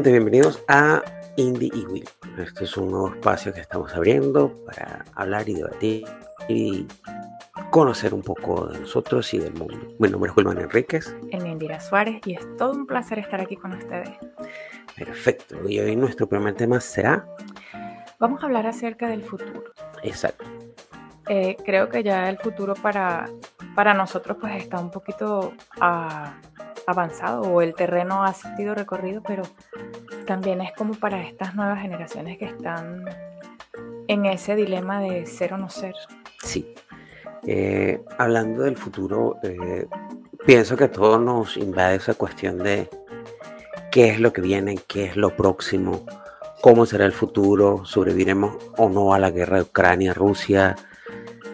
Gente, bienvenidos a Indie y Will. Este es un nuevo espacio que estamos abriendo para hablar y debatir y conocer un poco de nosotros y del mundo. Mi nombre es Wilman Enríquez. El Indira Suárez y es todo un placer estar aquí con ustedes. Perfecto. Y hoy nuestro primer tema será... Vamos a hablar acerca del futuro. Exacto. Eh, creo que ya el futuro para, para nosotros pues está un poquito ah, avanzado o el terreno ha sido recorrido, pero también es como para estas nuevas generaciones que están en ese dilema de ser o no ser. Sí. Eh, hablando del futuro, eh, pienso que todo nos invade esa cuestión de qué es lo que viene, qué es lo próximo, cómo será el futuro, sobreviviremos o no a la guerra de Ucrania-Rusia.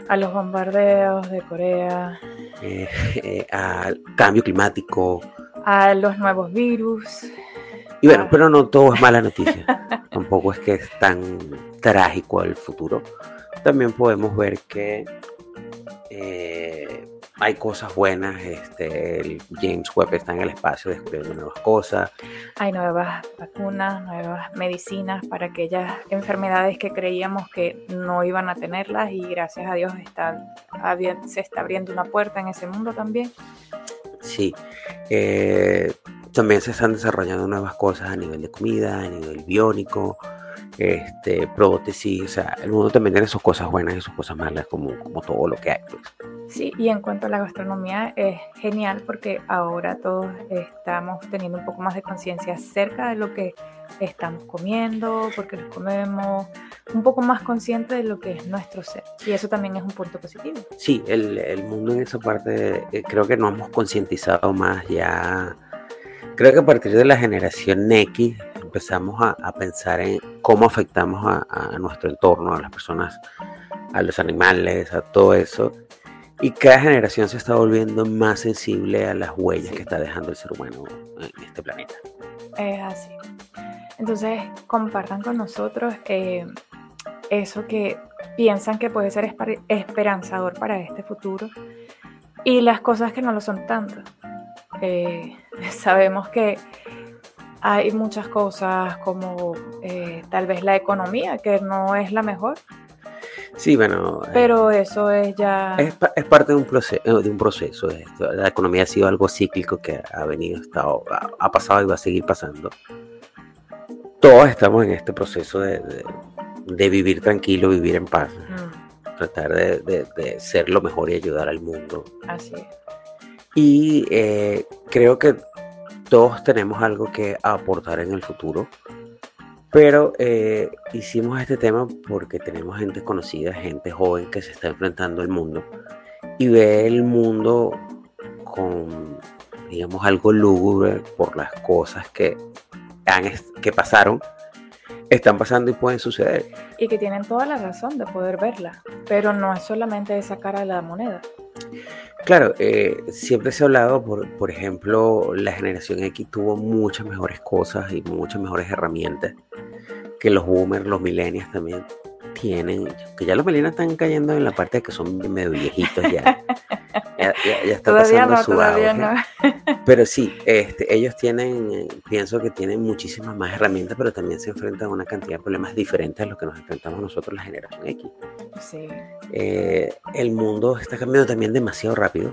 A los bombardeos de Corea. Eh, eh, al cambio climático. A los nuevos virus. Y bueno, pero no todo es mala noticia. Tampoco es que es tan trágico el futuro. También podemos ver que eh, hay cosas buenas. Este, el James Webb está en el espacio descubriendo nuevas cosas. Hay nuevas vacunas, nuevas medicinas para aquellas enfermedades que creíamos que no iban a tenerlas y gracias a Dios está, se está abriendo una puerta en ese mundo también. Sí. Eh, también se están desarrollando nuevas cosas a nivel de comida, a nivel biónico este, prótesis, o sea, el mundo también tiene sus cosas buenas y sus cosas malas, como, como todo lo que hay. Pues. Sí, y en cuanto a la gastronomía, es genial porque ahora todos estamos teniendo un poco más de conciencia acerca de lo que estamos comiendo, porque lo comemos, un poco más consciente de lo que es nuestro ser. Y eso también es un punto positivo. Sí, el, el mundo en esa parte, eh, creo que nos hemos concientizado más ya. Creo que a partir de la generación X empezamos a, pensar en cómo afectamos a, nuestro entorno, a las personas, a los animales, a todo eso. Y cada generación se está volviendo más sensible a las huellas que está dejando el ser humano en este planeta. Es así. Entonces, compartan con nosotros eh, eso que piensan que puede ser esperanzador para este futuro y las cosas que no lo son tanto. Eh, sabemos que hay muchas cosas como eh, tal vez la economía, que no es la mejor. Sí, bueno. Eh, Pero eso es ya... Es, parte de un, proceso, eh, de un proceso. La economía ha sido algo cíclico que ha venido, estado, ha pasado y va a seguir pasando. Todos estamos en este proceso de, vivir tranquilo, vivir en paz. Tratar de, ser lo mejor y ayudar al mundo. Así es. Y creo que todos tenemos algo que aportar en el futuro. Pero eh, hicimos este tema porque tenemos gente conocida, gente joven que se está enfrentando al mundo y ve el mundo con, digamos, algo lúgubre por las cosas que, han, que pasaron, están pasando y pueden suceder. Y que tienen toda la razón de poder verla, pero no es solamente esa cara de la moneda. Claro, eh, siempre se ha hablado, por, por ejemplo, la generación X tuvo muchas mejores cosas y muchas mejores herramientas que los boomers, los millennials también tienen, que ya los millennials están cayendo en la parte de que son medio viejitos ya. ya, está pasando su auge. Pero sí, este, ellos tienen, pienso que tienen muchísimas más herramientas, pero también se enfrentan a una cantidad de problemas diferentes a los que nos enfrentamos nosotros, la generación X. Sí. Eh, el mundo está cambiando también demasiado rápido.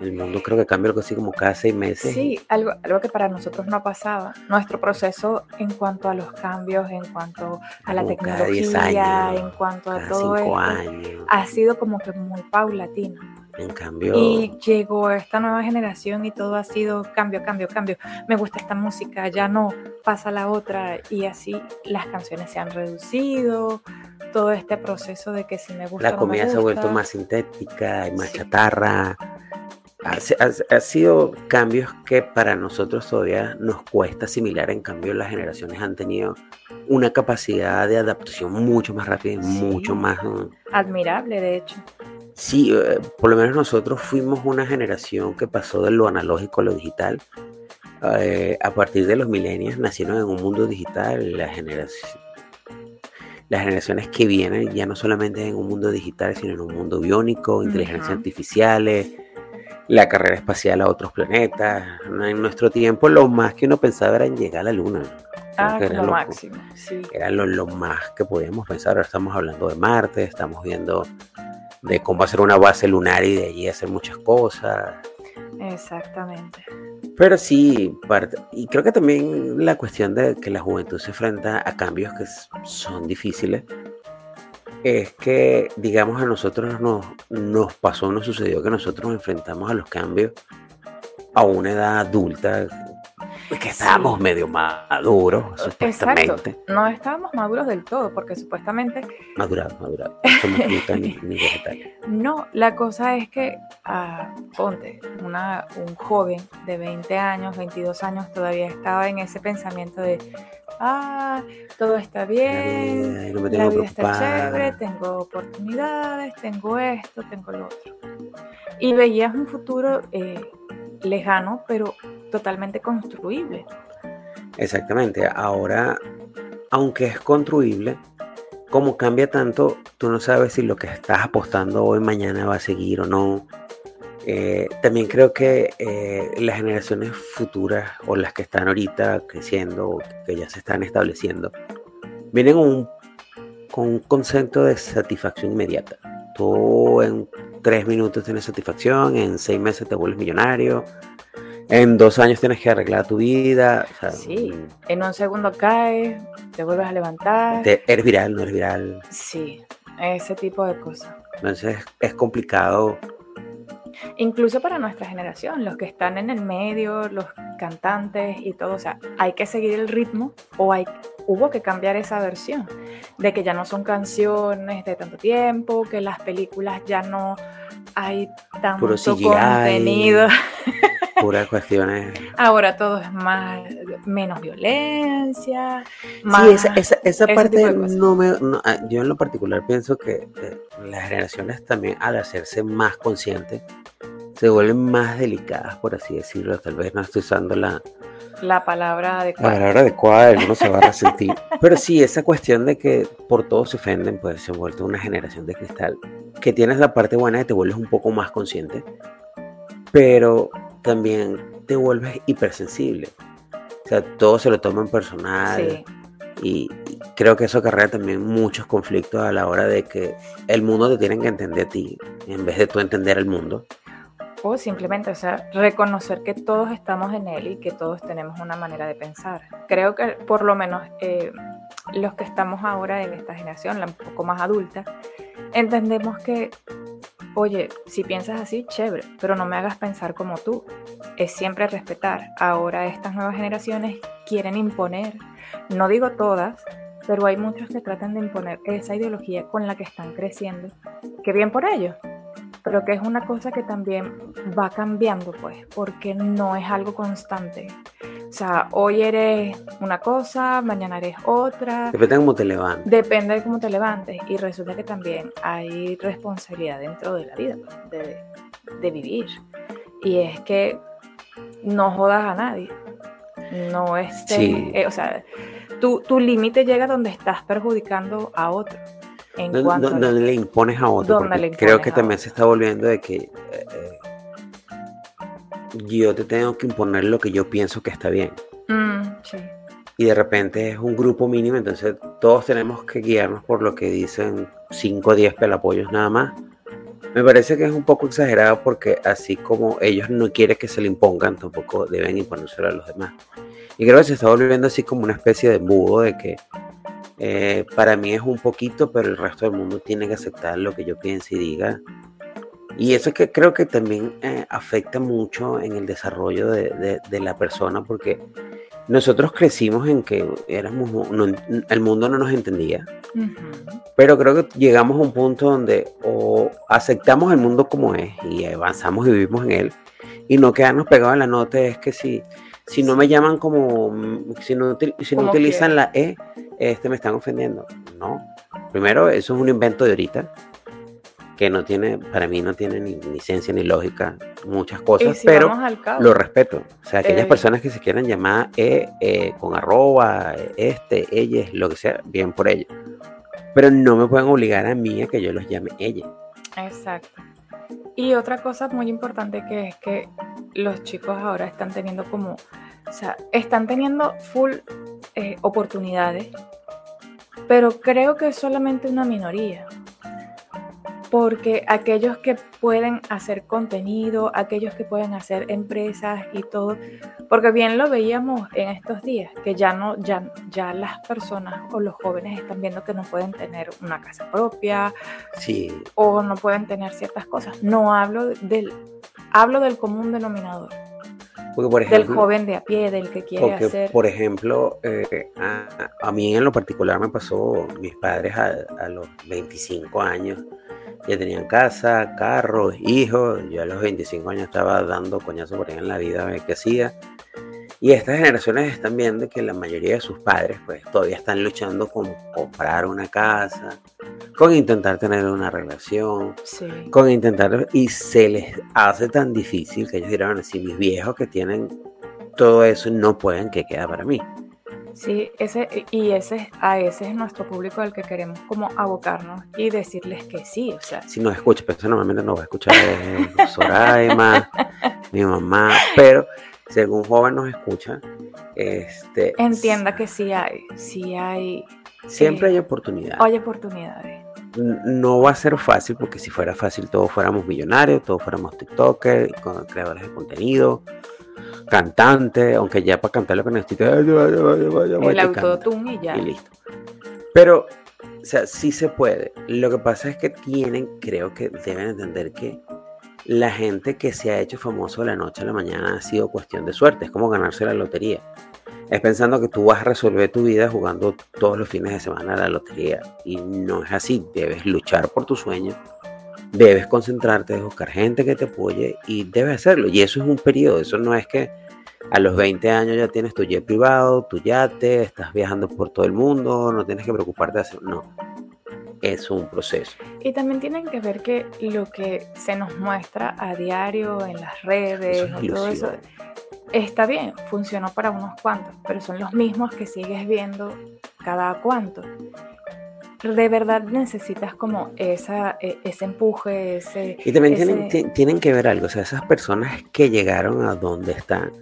El mundo creo que cambia algo así como cada seis meses. Sí, algo, algo que para nosotros no pasaba. Nuestro proceso en cuanto a los cambios, en cuanto a la tecnología, en cuanto a todo esto, ha sido como que muy paulatino. En cambio. Y llegó esta nueva generación y todo ha sido cambio, cambio, cambio. Me gusta esta música, ya no, pasa la otra. Y así las canciones se han reducido. Todo este proceso de que si me gusta. La comida se ha vuelto más sintética, hay más chatarra ha, sido cambios que para nosotros todavía nos cuesta asimilar, en cambio las generaciones han tenido una capacidad de adaptación mucho más rápida y mucho más... Mm, Admirable, de hecho. Sí, eh, por lo menos nosotros fuimos una generación que pasó de lo analógico a lo digital. Eh, a partir de los milenios nacieron en un mundo digital, la generación, las generaciones que vienen ya no solamente en un mundo digital, sino en un mundo biónico, inteligencia artificiales, la carrera espacial a otros planetas. En nuestro tiempo lo más que uno pensaba era en llegar a la luna. Ah, que era lo- máximo, sí. Era lo, lo más que podíamos pensar. Ahora estamos hablando de Marte, estamos viendo de cómo hacer una base lunar y de allí hacer muchas cosas. Exactamente. Pero sí, parte, y creo que también la cuestión de que la juventud se enfrenta a cambios que son difíciles, es que, digamos, a nosotros nos, nos pasó, nos sucedió que nosotros nos enfrentamos a los cambios a una edad adulta, que estábamos Sí. medio maduros, Exacto. supuestamente. No estábamos maduros del todo, porque supuestamente Madurados, madurados. No somos ni, ni vegetales. no. La cosa es que, ah, ponte, una, un joven de 20 años, 22 años, todavía estaba en ese pensamiento de, ah, todo está La bien, vida, y no me la tengo vida está chévere, tengo oportunidades, tengo esto, tengo lo otro. Y veías un futuro eh, lejano, pero totalmente construible. Exactamente. Ahora, aunque es construible, como cambia tanto, tú no sabes si lo que estás apostando hoy mañana va a seguir o no. Eh, también creo que eh, las generaciones futuras o las que están ahorita creciendo que ya se están estableciendo, vienen un, con un concepto de satisfacción inmediata. Tú en tres minutos tienes satisfacción, en seis meses te vuelves millonario, en dos años tienes que arreglar tu vida. o sea, Sí. En un segundo caes, te vuelves a levantar. te- eres viral, no eres viral. Sí, ese tipo de cosas. Entonces es complicado. Incluso para nuestra generación, los que están en el medio, los cantantes y todo, o sea, hay que seguir el ritmo o hay, hubo que cambiar esa versión de que ya no son canciones de tanto tiempo, que las películas ya no hay tanto Puro CGI. contenido. Puras cuestiones. Ahora todo es más menos violencia, más Sí, esa, esa, esa parte no me. no, ah, yo en lo particular pienso que las generaciones también, al hacerse más conscientes, se vuelven más delicadas, por así decirlo. Tal vez no estoy usando la, la palabra la adecuada. palabra adecuada, uno se va a resentir. Pero sí, esa cuestión de que por todo se ofenden, pues se ha vuelto una generación de cristal. Que tienes la parte buena de que te vuelves un poco más consciente, pero también te vuelves hipersensible. O sea, todo se lo toman personal. Sí, Y, y creo que eso acarrea también muchos conflictos a la hora de que el mundo te tiene que entender a ti, en vez de tú entender al mundo. o simplemente, o sea, reconocer que todos estamos en él y que todos tenemos una manera de pensar. Creo que por lo menos eh, los que estamos ahora en esta generación, la un poco más adulta, entendemos que, oye, si piensas así, chévere, pero no me hagas pensar como tú. Es siempre respetar. Ahora estas nuevas generaciones quieren imponer, no digo todas, pero hay muchos que tratan de imponer esa ideología con la que están creciendo. Que bien por ellos, pero que es una cosa que también va cambiando, pues, porque no es algo constante. O sea, hoy eres una cosa, mañana eres otra, Depende de cómo te levantes. depende de cómo te levantes. Y resulta que también hay responsabilidad dentro de la vida, de, de vivir. Y es que no jodas a nadie. No estés, Sí. eh, o sea, tu, tu límite llega donde estás perjudicando a otro. En No, a lo- le impones a otro. ¿Dónde porque le creo impones que a también otro? se está volviendo de que eh, eh, yo te tengo que imponer lo que yo pienso que está bien. Mm, sí. Y de repente es un grupo mínimo, entonces todos tenemos que guiarnos por lo que dicen 5 o 10 pelapollos nada más. Me parece que es un poco exagerado porque así como ellos no quieren que se le impongan, tampoco deben imponérselo a los demás. Y creo que se está volviendo así como una especie de embudo de que eh, para mí es un poquito, pero el resto del mundo tiene que aceptar lo que yo piense y diga. Y eso es que creo que también eh, afecta mucho en el desarrollo de, de- de la persona porque nosotros crecimos en que éramos, no- el mundo no nos entendía, Ujú. pero creo que llegamos a un punto donde o aceptamos el mundo como es y avanzamos y vivimos en él y no quedarnos pegados en la nota es que si, si no me llaman como, mm, si no, si no utilizan la E, este me están ofendiendo. No, primero eso es un invento de ahorita que no tiene, para mí no tiene ni, ni ciencia ni lógica, muchas cosas, si pero cabo, lo respeto. O sea, aquellas Eh, personas que se quieran llamar E, eh, con arroba, eh, este, ellas, lo que sea, bien por ello. Pero no me pueden obligar a mí a que yo los llame ella. Exacto. Y otra cosa muy importante que es que los chicos ahora están teniendo como, o sea, están teniendo full eh, oportunidades, pero creo que es solamente una minoría porque aquellos que pueden hacer contenido, aquellos que pueden hacer empresas y todo, porque bien lo veíamos en estos días, que ya no, ya, ya las personas o los jóvenes están viendo que no pueden tener una casa propia, sí. o no pueden tener ciertas cosas. No hablo del, hablo del común denominador. Del joven de a pie, del que quiere porque, hacer. Por ejemplo, eh, a, mí en lo particular me pasó, mis padres a, a los 25 años ya tenían casa, carros, hijos. Yo a los 25 años estaba dando coñazo por ahí en la vida, a ver qué hacía. Y estas generaciones están viendo que la mayoría de sus padres pues todavía están luchando con comprar una casa, con intentar tener una relación, con intentar... Y se les hace tan difícil que ellos dirán, si mis viejos que tienen todo eso no pueden, ¿qué queda para mí? Sí, ese, y ese, a ese es nuestro público al que queremos como abocarnos y decirles que sí, o sea. Si nos escucha, pero eso normalmente no va a escuchar Soraima, mi mamá, pero si algún joven nos escucha, este... Entienda que sí hay, sí hay... Siempre hay oportunidades. Hay oportunidades. No va a ser fácil porque si fuera fácil todos fuéramos millonarios, todos fuéramos TikTokers, creadores de contenido, cantante, aunque ya para cantar lo que necesito el autotune y ya. Y listo. Pero, o sea, sí se puede. Lo que pasa es que tienen, creo que deben entender que la gente que se ha hecho famoso de la noche a la mañana ha sido cuestión de suerte. Es como ganarse la lotería. Es pensando que tú vas a resolver tu vida jugando todos los fines de semana a la lotería. Y no es así. Debes luchar por tu sueño debes concentrarte, debes buscar gente que te apoye y debes hacerlo. Y eso es un periodo, eso no es que a los 20 años ya tienes tu jet privado, tu yate, estás viajando por todo el mundo, no tienes que preocuparte de hacer, no. Es un proceso. Y también tienen que ver que lo que se nos muestra a diario en las redes, todo eso, está bien, funcionó para unos cuantos, pero son los mismos que sigues viendo cada cuanto de verdad necesitas como esa, e, ese empuje, ese... Y también tienen, tienen que ver algo, o sea, esas personas que llegaron a donde están,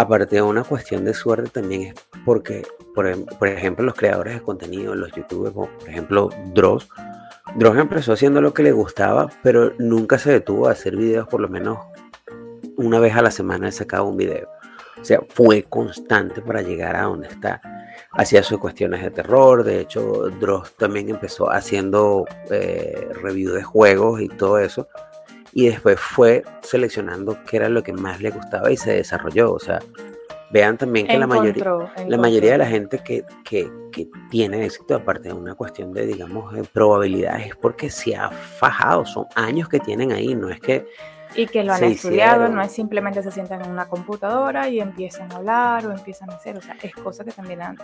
aparte de una cuestión de suerte, también es porque, por, por ejemplo, los creadores de contenido, los youtubers, por ejemplo, Dross, Dross empezó haciendo lo que le gustaba, pero nunca se detuvo a hacer videos por lo menos una vez a la semana él sacaba un video. O sea, fue constante para llegar a donde está hacía sus cuestiones de terror. De hecho, Dross también empezó haciendo eh, review de juegos y todo eso. Y después fue seleccionando qué era lo que más le gustaba y se desarrolló. O sea, vean también que la mayoría, la mayoría de la gente que, que, que, tiene éxito, aparte de una cuestión de, digamos, de probabilidades, es porque se ha fajado. Son años que tienen ahí. No es que y que lo han estudiado, no es simplemente se sientan en una computadora y empiezan a hablar o empiezan a hacer, o sea, es cosa que también han,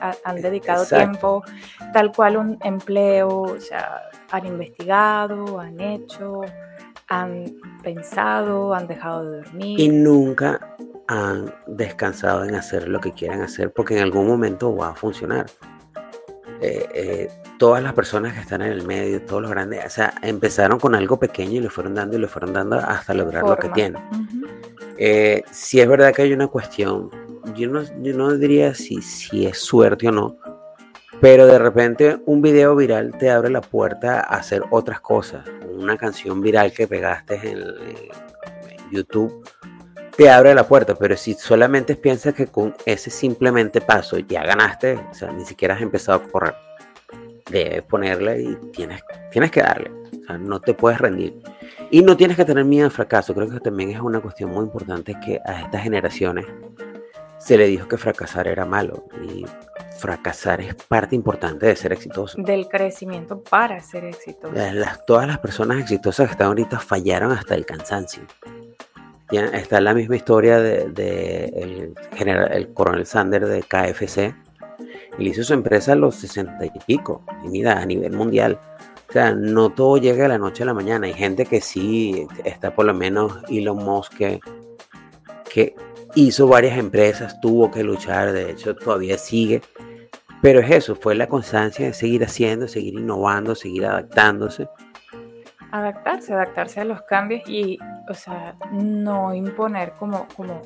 dedicado tiempo, tal cual un empleo, o sea, han investigado, han hecho, han pensado, han dejado de dormir. Y nunca han descansado en hacer lo que quieran hacer porque en algún momento va a funcionar. Eh, eh, todas las personas que están en el medio, todos los grandes, o sea, empezaron con algo pequeño y le fueron dando y le fueron dando hasta lograr lo que tienen. Eh, si es verdad que hay una cuestión, yo no, yo no diría si, si es suerte o no, pero de repente un video viral te abre la puerta a hacer otras cosas. Una canción viral que pegaste en, YouTube te abre la puerta, pero si solamente piensas que con ese simplemente paso ya ganaste, o sea, ni siquiera has empezado a correr, debes ponerle y tienes, tienes que darle, o sea, no te puedes rendir. Y no tienes que tener miedo al fracaso, creo que también es una cuestión muy importante que a estas generaciones se le dijo que fracasar era malo y fracasar es parte importante de ser exitoso. Del crecimiento para ser exitoso. todas las personas exitosas que están ahorita fallaron hasta el cansancio está la misma historia de, el, general, el coronel Sander de KFC. Él hizo su empresa a los 60 y pico, y mira, a nivel mundial. O sea, no todo llega de la noche a la mañana. Hay gente que sí, está por lo menos Elon Musk, que, que hizo varias empresas, tuvo que luchar, de hecho todavía sigue. Pero es eso, fue la constancia de seguir haciendo, seguir innovando, seguir adaptándose adaptarse, adaptarse a los cambios y, o sea, no imponer como, como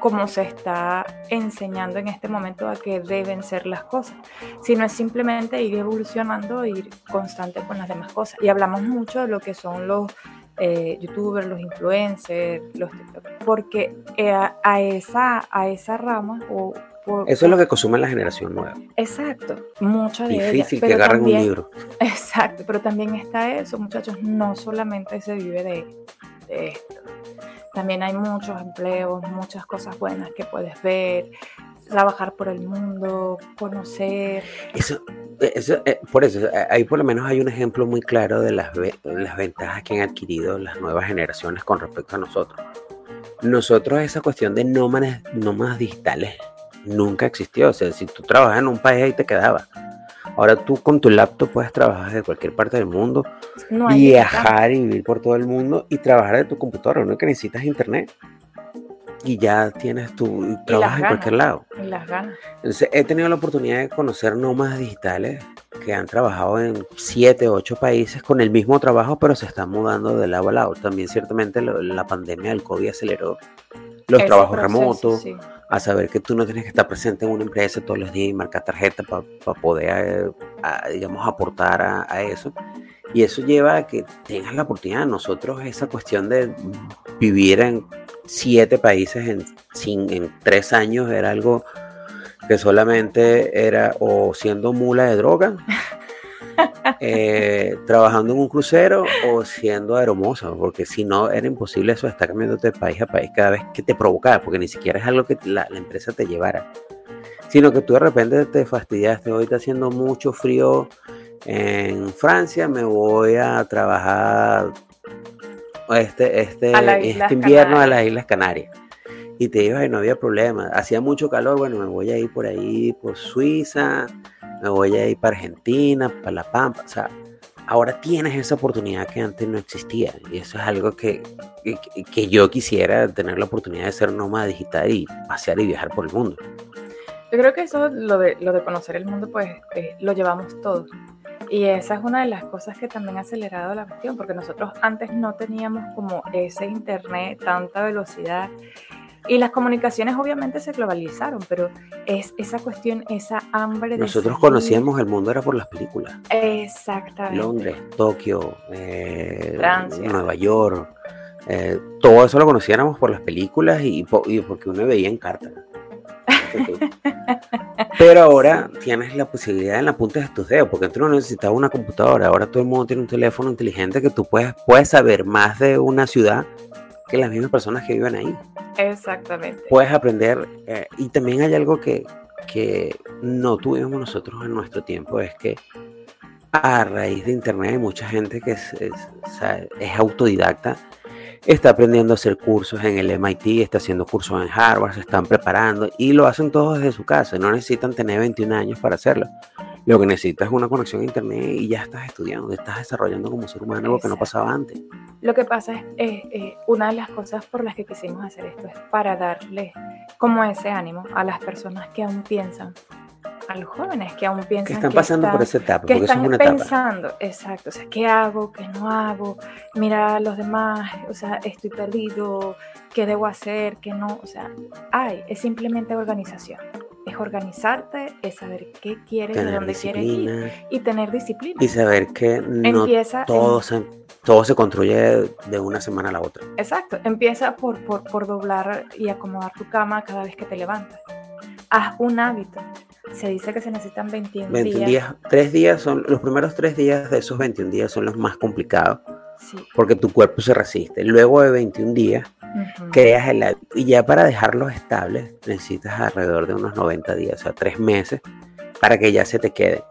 como se está enseñando en este momento a que deben ser las cosas, sino es simplemente ir evolucionando, ir constante con las demás cosas. Y hablamos mucho de lo que son los eh, youtubers, los influencers, los porque eh, a, esa, a esa rama o eso es lo que consume la generación nueva. Exacto, mucho de Difícil que agarren un libro. Exacto, pero también está eso, muchachos, no solamente se vive de, esto. También hay muchos empleos, muchas cosas buenas que puedes ver, trabajar por el mundo, conocer. Eso, eso eh, por eso, eh, ahí por lo menos hay un ejemplo muy claro de las, las ventajas que han adquirido las nuevas generaciones con respecto a nosotros. Nosotros esa cuestión de nómadas, nómadas digitales nunca existió. O sea, si tú trabajas en un país ahí te quedaba. Ahora tú con tu laptop puedes trabajar de cualquier parte del mundo, viajar y vivir por todo el mundo y trabajar de tu computadora. No que necesitas internet. Y ya tienes tu. trabajas en cualquier lado. Y las ganas. Entonces, he tenido la oportunidad de conocer nómadas digitales que han trabajado en siete, ocho países con el mismo trabajo, pero se están mudando de lado a lado. También, ciertamente, la pandemia del COVID aceleró los trabajos remotos a saber que tú no tienes que estar presente en una empresa todos los días y marcar tarjeta para poder, eh, digamos, aportar a, eso. Y eso lleva a que tengas la oportunidad. Nosotros esa cuestión de vivir en siete países en, en tres años era algo que solamente era o siendo mula de droga Eh, trabajando en un crucero o siendo aeromoza, porque si no era imposible eso de estar cambiando de país a país cada vez que te provocaba, porque ni siquiera es algo que la, empresa te llevara, sino que tú de repente te fastidiaste, hoy está haciendo mucho frío en Francia, me voy a trabajar este, este, este invierno a las Islas Canarias. Y te ibas y no había problema. Hacía mucho calor, bueno, me voy a ir por ahí, por Suiza, me voy a ir para Argentina, para La Pampa, o sea, ahora tienes esa oportunidad que antes no existía y eso es algo que, que, yo quisiera tener la oportunidad de ser nómada digital y pasear y viajar por el mundo. Yo creo que eso, lo de, lo de conocer el mundo, pues eh, lo llevamos todos. Y esa es una de las cosas que también ha acelerado la cuestión, porque nosotros antes no teníamos como ese internet, tanta velocidad y las comunicaciones obviamente se globalizaron, pero es esa cuestión, esa hambre de... Nosotros conocíamos el mundo, era por las películas. Exactamente. Londres, Tokio, eh, Nueva York, eh, todo eso lo conocíamos por las películas y, porque uno veía en carta. Pero ahora tienes la posibilidad en la punta de tus dedos, porque antes no necesitaba una computadora, ahora todo el mundo tiene un teléfono inteligente que tú puedes, puedes saber más de una ciudad que las mismas personas que viven ahí. Exactamente. Puedes aprender, eh, y también hay algo que, no tuvimos nosotros en nuestro tiempo, es que a raíz de Internet hay mucha gente que es, autodidacta, está aprendiendo a hacer cursos en el MIT, está haciendo cursos en Harvard, se están preparando y lo hacen todos desde su casa, no necesitan tener 21 años para hacerlo. Lo que necesitas es una conexión a internet y ya estás estudiando, estás desarrollando como ser humano algo que no pasaba antes. Lo que pasa es, eh, una de las cosas por las que quisimos hacer esto es para darle como ese ánimo a las personas que aún piensan, a los jóvenes que aún piensan que están pasando por esa etapa, que están pensando, exacto, o sea, ¿qué hago? ¿Qué no hago? Mira a los demás, o sea, estoy perdido, ¿qué debo hacer? ¿Qué no? O sea, hay, es simplemente organización es organizarte, es saber qué quieres, de dónde quieres ir y tener disciplina. Y saber que no todo, se, todo se construye de una semana a la otra. Exacto, empieza por, por, doblar y acomodar tu cama cada vez que te levantas. Haz un hábito. Se dice que se necesitan 21, 21 días. Tres días son, los primeros tres días de esos 21 días son los más complicados. Porque tu cuerpo se resiste. Luego de 21 días, creas el Y ya para dejarlos estables, necesitas alrededor de unos 90 días, o sea, tres meses, para que ya se te quede.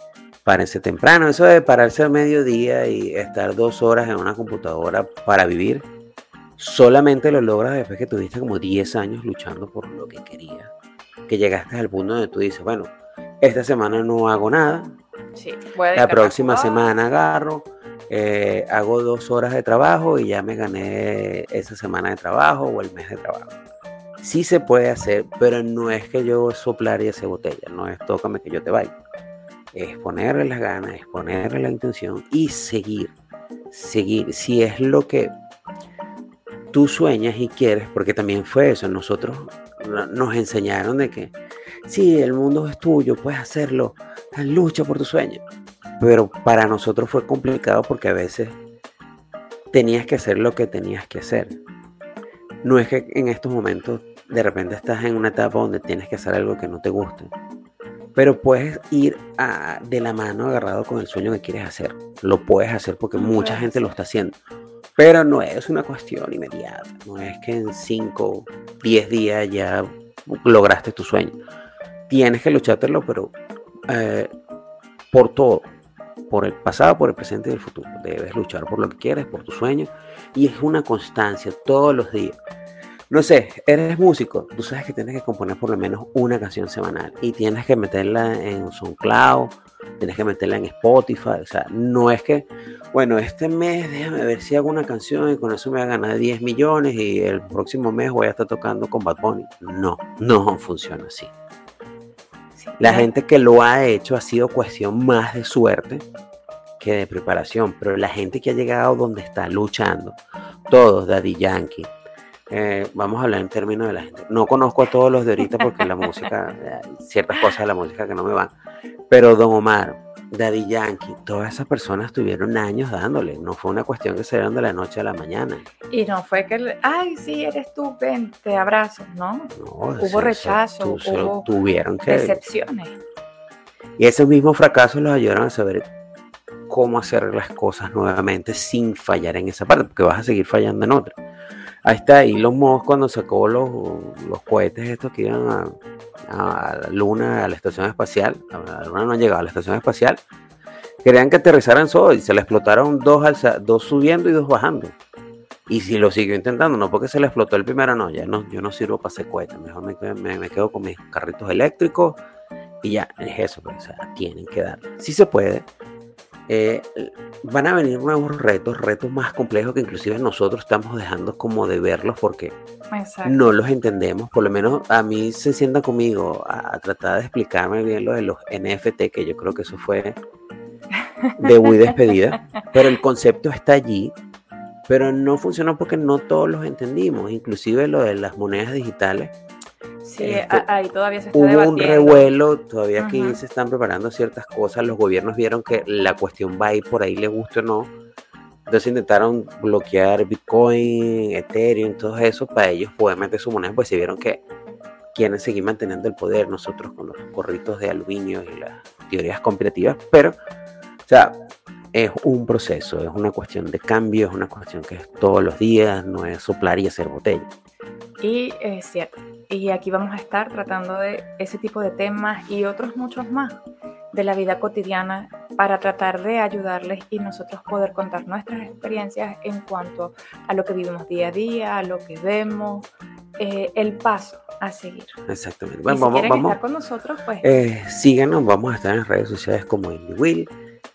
Párense temprano. Eso de pararse al mediodía y estar dos horas en una computadora para vivir, solamente lo logras después que tuviste como 10 años luchando por lo que querías. Que llegaste al punto donde tú dices, bueno, esta semana no hago nada. la próxima semana agarro eh, hago dos horas de trabajo y ya me gané esa semana de trabajo o el mes de trabajo. Sí se puede hacer, pero no es que yo soplar y hacer botella, no es tócame que yo te vaya. Es ponerle las ganas, es ponerle la intención y seguir, seguir. Si es lo que tú sueñas y quieres, porque también fue eso, nosotros nos enseñaron de que sí, el mundo es tuyo, puedes hacerlo, lucha por tu sueño. Pero para nosotros fue complicado porque a veces tenías que hacer lo que tenías que hacer. No es que en estos momentos de repente estás en una etapa donde tienes que hacer algo que no te guste, pero puedes ir de la mano agarrado con el sueño que quieres hacer. Lo puedes hacer porque mucha gente lo está haciendo. Pero no es una cuestión inmediata. No es que en 5, 10 días ya lograste tu sueño. Tienes que luchártelo, pero eh, por todo. Por el pasado, por el presente y el futuro. Debes luchar por lo que quieres, por tu sueño. Y es una constancia todos los días. No sé, eres músico, tú sabes que tienes que componer por lo menos una canción semanal y tienes que meterla en SoundCloud, tienes que meterla en Spotify, o sea, no es que, bueno, este mes déjame ver si hago una canción y con eso me voy a ganar 10 millones y el próximo mes voy a estar tocando con Bad Bunny. No, no funciona así. La gente que lo ha hecho ha sido cuestión más de suerte que de preparación, pero la gente que ha llegado donde está luchando, todos, Daddy Yankee, eh, vamos a hablar en términos de la gente. No conozco a todos los de ahorita porque la música, ciertas cosas de la música que no me van. Pero Don Omar, Daddy Yankee, todas esas personas tuvieron años dándole. No fue una cuestión que se dieron de la noche a la mañana. Y no fue que, ay, sí, eres tú, ven, te abrazo, ¿no? hubo rechazo, hubo tuvieron que... decepciones. Y esos mismos fracasos los ayudaron a saber cómo hacer las cosas nuevamente sin fallar en esa parte, porque vas a seguir fallando en otra. Ahí está Elon Musk cuando sacó los, los cohetes estos que iban a, la Luna, a la estación espacial. A la Luna no han llegado a la estación espacial. Querían que aterrizaran solo y se le explotaron dos, dos subiendo y dos bajando. Y si lo siguió intentando, no porque se le explotó el primero, no, ya no, yo no sirvo para hacer cohetes. Mejor me, me, quedo con mis carritos eléctricos y ya, es eso, pues, o sea, tienen que dar. Si se puede, eh, van a venir nuevos retos, retos más complejos que inclusive nosotros estamos dejando como de verlos porque no los entendemos. Por lo menos a mí se sienta conmigo a, tratar de explicarme bien lo de los NFT, que yo creo que eso fue de muy despedida, pero el concepto está allí, pero no funcionó porque no todos los entendimos, inclusive lo de las monedas digitales Sí, este, ahí todavía se está hubo un revuelo, todavía aquí se están preparando ciertas cosas, los gobiernos vieron que la cuestión va a ir por ahí, le guste o no, entonces intentaron bloquear Bitcoin, Ethereum, todo eso para ellos poder meter su moneda, pues se vieron que quieren seguir manteniendo el poder, nosotros con los corritos de aluminio y las teorías competitivas, pero, o sea, es un proceso, es una cuestión de cambio, es una cuestión que es todos los días, no es soplar y hacer botella. Y es cierto, y aquí vamos a estar tratando de ese tipo de temas y otros muchos más de la vida cotidiana para tratar de ayudarles y nosotros poder contar nuestras experiencias en cuanto a lo que vivimos día a día, a lo que vemos, eh, el paso a seguir. Exactamente. Bueno, si vamos, vamos, estar con nosotros, pues. Eh, síganos, vamos a estar en redes sociales como IndieWill.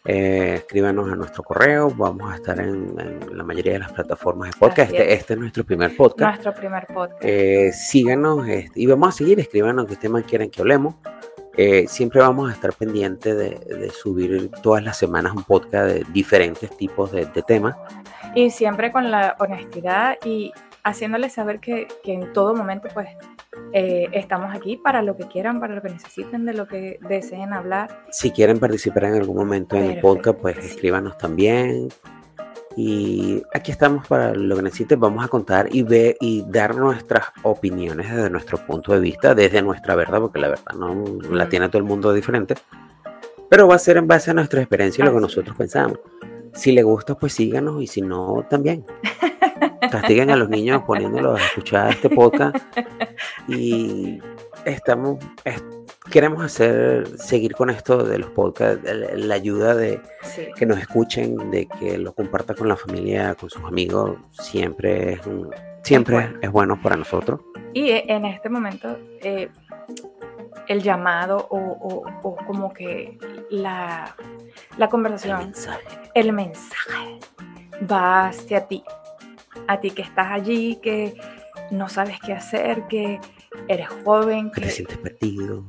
Eh, escríbanos a nuestro correo, vamos a estar en, la mayoría de las plataformas de podcast. Este, este, es nuestro primer podcast. Nuestro primer podcast. Eh, síganos este, y vamos a seguir, escríbanos qué temas quieren que hablemos. Eh, siempre vamos a estar pendientes de, subir todas las semanas un podcast de diferentes tipos de, de temas. Y siempre con la honestidad y haciéndoles saber que, que en todo momento pues eh, estamos aquí para lo que quieran, para lo que necesiten, de lo que deseen hablar. Si quieren participar en algún momento en el podcast, pues escríbanos también. Y aquí estamos para lo que necesiten. Vamos a contar y ver y dar nuestras opiniones desde nuestro punto de vista, desde nuestra verdad, porque la verdad no la tiene todo el mundo diferente. Pero va a ser en base a nuestra experiencia y lo que nosotros pensamos. Si le gusta, pues síganos y si no, también. castiguen a los niños poniéndolos a escuchar este podcast y estamos queremos hacer seguir con esto de los podcasts la ayuda de que nos escuchen de que lo compartan con la familia con sus amigos siempre es siempre es bueno. para nosotros y en este momento eh, el llamado o, como que la, la conversación el mensaje. el mensaje va hacia ti a ti que estás allí, que no sabes qué hacer, que eres joven. Que, te sientes perdido.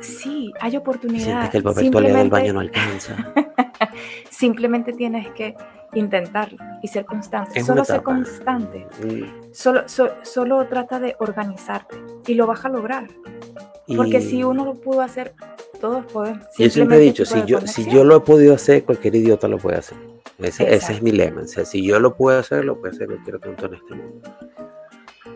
Sí, hay oportunidad. Sientes que el papel Simplemente... del baño no alcanza. Simplemente tienes que intentarlo y ser constante. solo ser constante. Mm. Solo, solo trata de organizarte y lo vas a lograr. Porque si uno lo pudo hacer, todos podemos. Yo siempre he dicho, si yo, si yo lo he podido hacer, cualquier idiota lo puede hacer. Ese, es mi lema. O sea, si yo lo puedo hacer, lo puede hacer cualquier tonto en este mundo.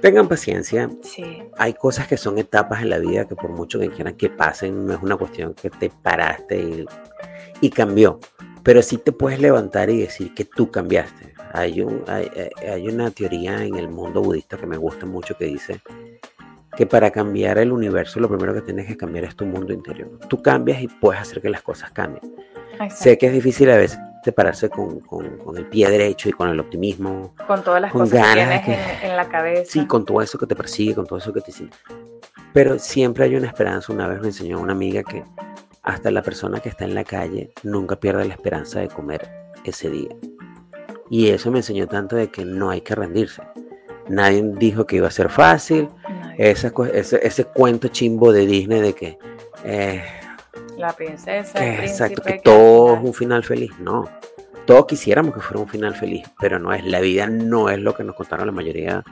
Tengan paciencia. Sí. Hay cosas que son etapas en la vida que por mucho que quieran que pasen, no es una cuestión que te paraste y, y cambió. Pero sí te puedes levantar y decir que tú cambiaste. Hay, un, hay, hay una teoría en el mundo budista que me gusta mucho que dice que para cambiar el universo lo primero que tienes que cambiar es tu mundo interior. Tú cambias y puedes hacer que las cosas cambien. Sé que es difícil a veces pararse con, con, el pie derecho y con el optimismo. Con todas las cosas que tienes en, la cabeza. Sí, con todo eso que te persigue, con todo eso que te siente. Pero siempre hay una esperanza. Una vez me enseñó una amiga que hasta la persona que está en la calle nunca pierde la esperanza de comer ese día. Y eso me enseñó tanto de que no hay que rendirse. Nadie dijo que iba a ser fácil. Ese, ese, cuento chimbo de Disney de que... Eh, la princesa. el exacto, que todo es un final feliz. No. Todos quisiéramos que fuera un final feliz, pero no es. La vida no es lo que nos contaron la mayoría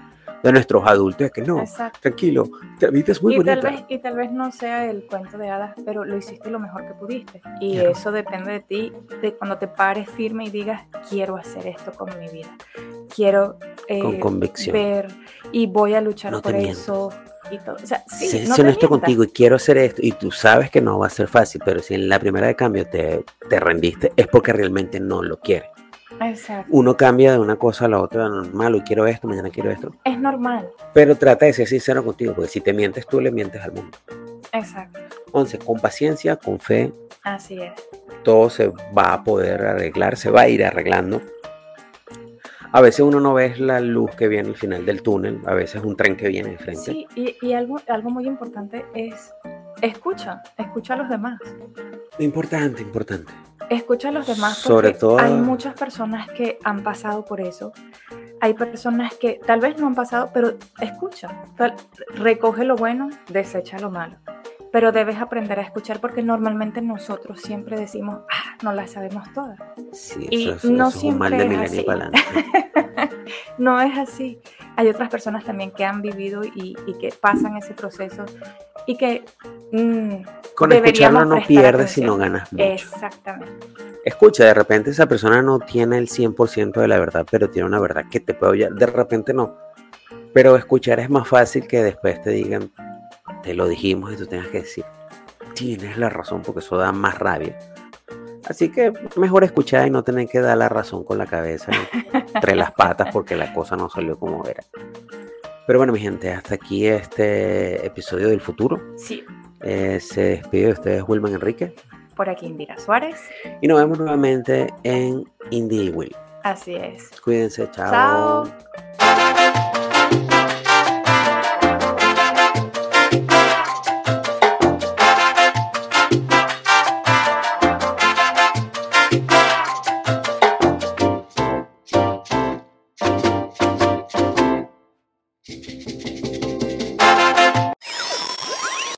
de nuestros adultos, es que no, tranquilo, la vida es muy y bonita. Tal vez, y tal vez no sea el cuento de hadas, pero lo hiciste lo mejor que pudiste. Y eso depende de ti, de cuando te pares firme y digas, quiero hacer esto con mi vida. Quiero eh, convicción. ver y voy a luchar por eso. Y todo. O sea, sí, no honesto contigo y quiero hacer esto y tú sabes que no va a ser fácil, pero si en la primera de cambio te, te rendiste es porque realmente no lo quieres. Uno cambia de una cosa a la otra, normal, hoy quiero esto, mañana quiero esto. Es normal. Pero trata de ser sincero contigo, porque si te mientes tú, le mientes al mundo. Exacto. Entonces, con paciencia, con fe. Así es. Todo se va a poder arreglar, se va a ir arreglando. A veces uno no ve la luz que viene al final del túnel, a veces un tren que viene de frente. Sí, y, y algo, algo muy importante es escucha, escucha a los demás. Importante, importante. Escucha a los demás porque Sobre todo... hay muchas personas que han pasado por eso. Hay personas que tal vez no han pasado, pero escucha. Recoge lo bueno, desecha lo malo. Pero debes aprender a escuchar porque normalmente nosotros siempre decimos, ah, no las sabemos todas. Sí, y eso, no siempre es así. no es así. Hay otras personas también que han vivido y, y que pasan ese proceso y que mm, con escucharlo no pierdes sino ganas mucho. Exactamente. Escucha, de repente esa persona no tiene el 100% de la verdad, pero tiene una verdad que te puede oír. De repente no. Pero escuchar es más fácil que después te digan, te lo dijimos y tú tengas que decir, tienes la razón porque eso da más rabia. Así que mejor escuchar y no tener que dar la razón con la cabeza entre las patas porque la cosa no salió como era. Pero bueno, mi gente, hasta aquí este episodio del futuro. Sí. Eh, se despide de ustedes Wilman Enrique. Por aquí Indira Suárez. Y nos vemos nuevamente en Indie Will. Así es. Cuídense, chao. Chao.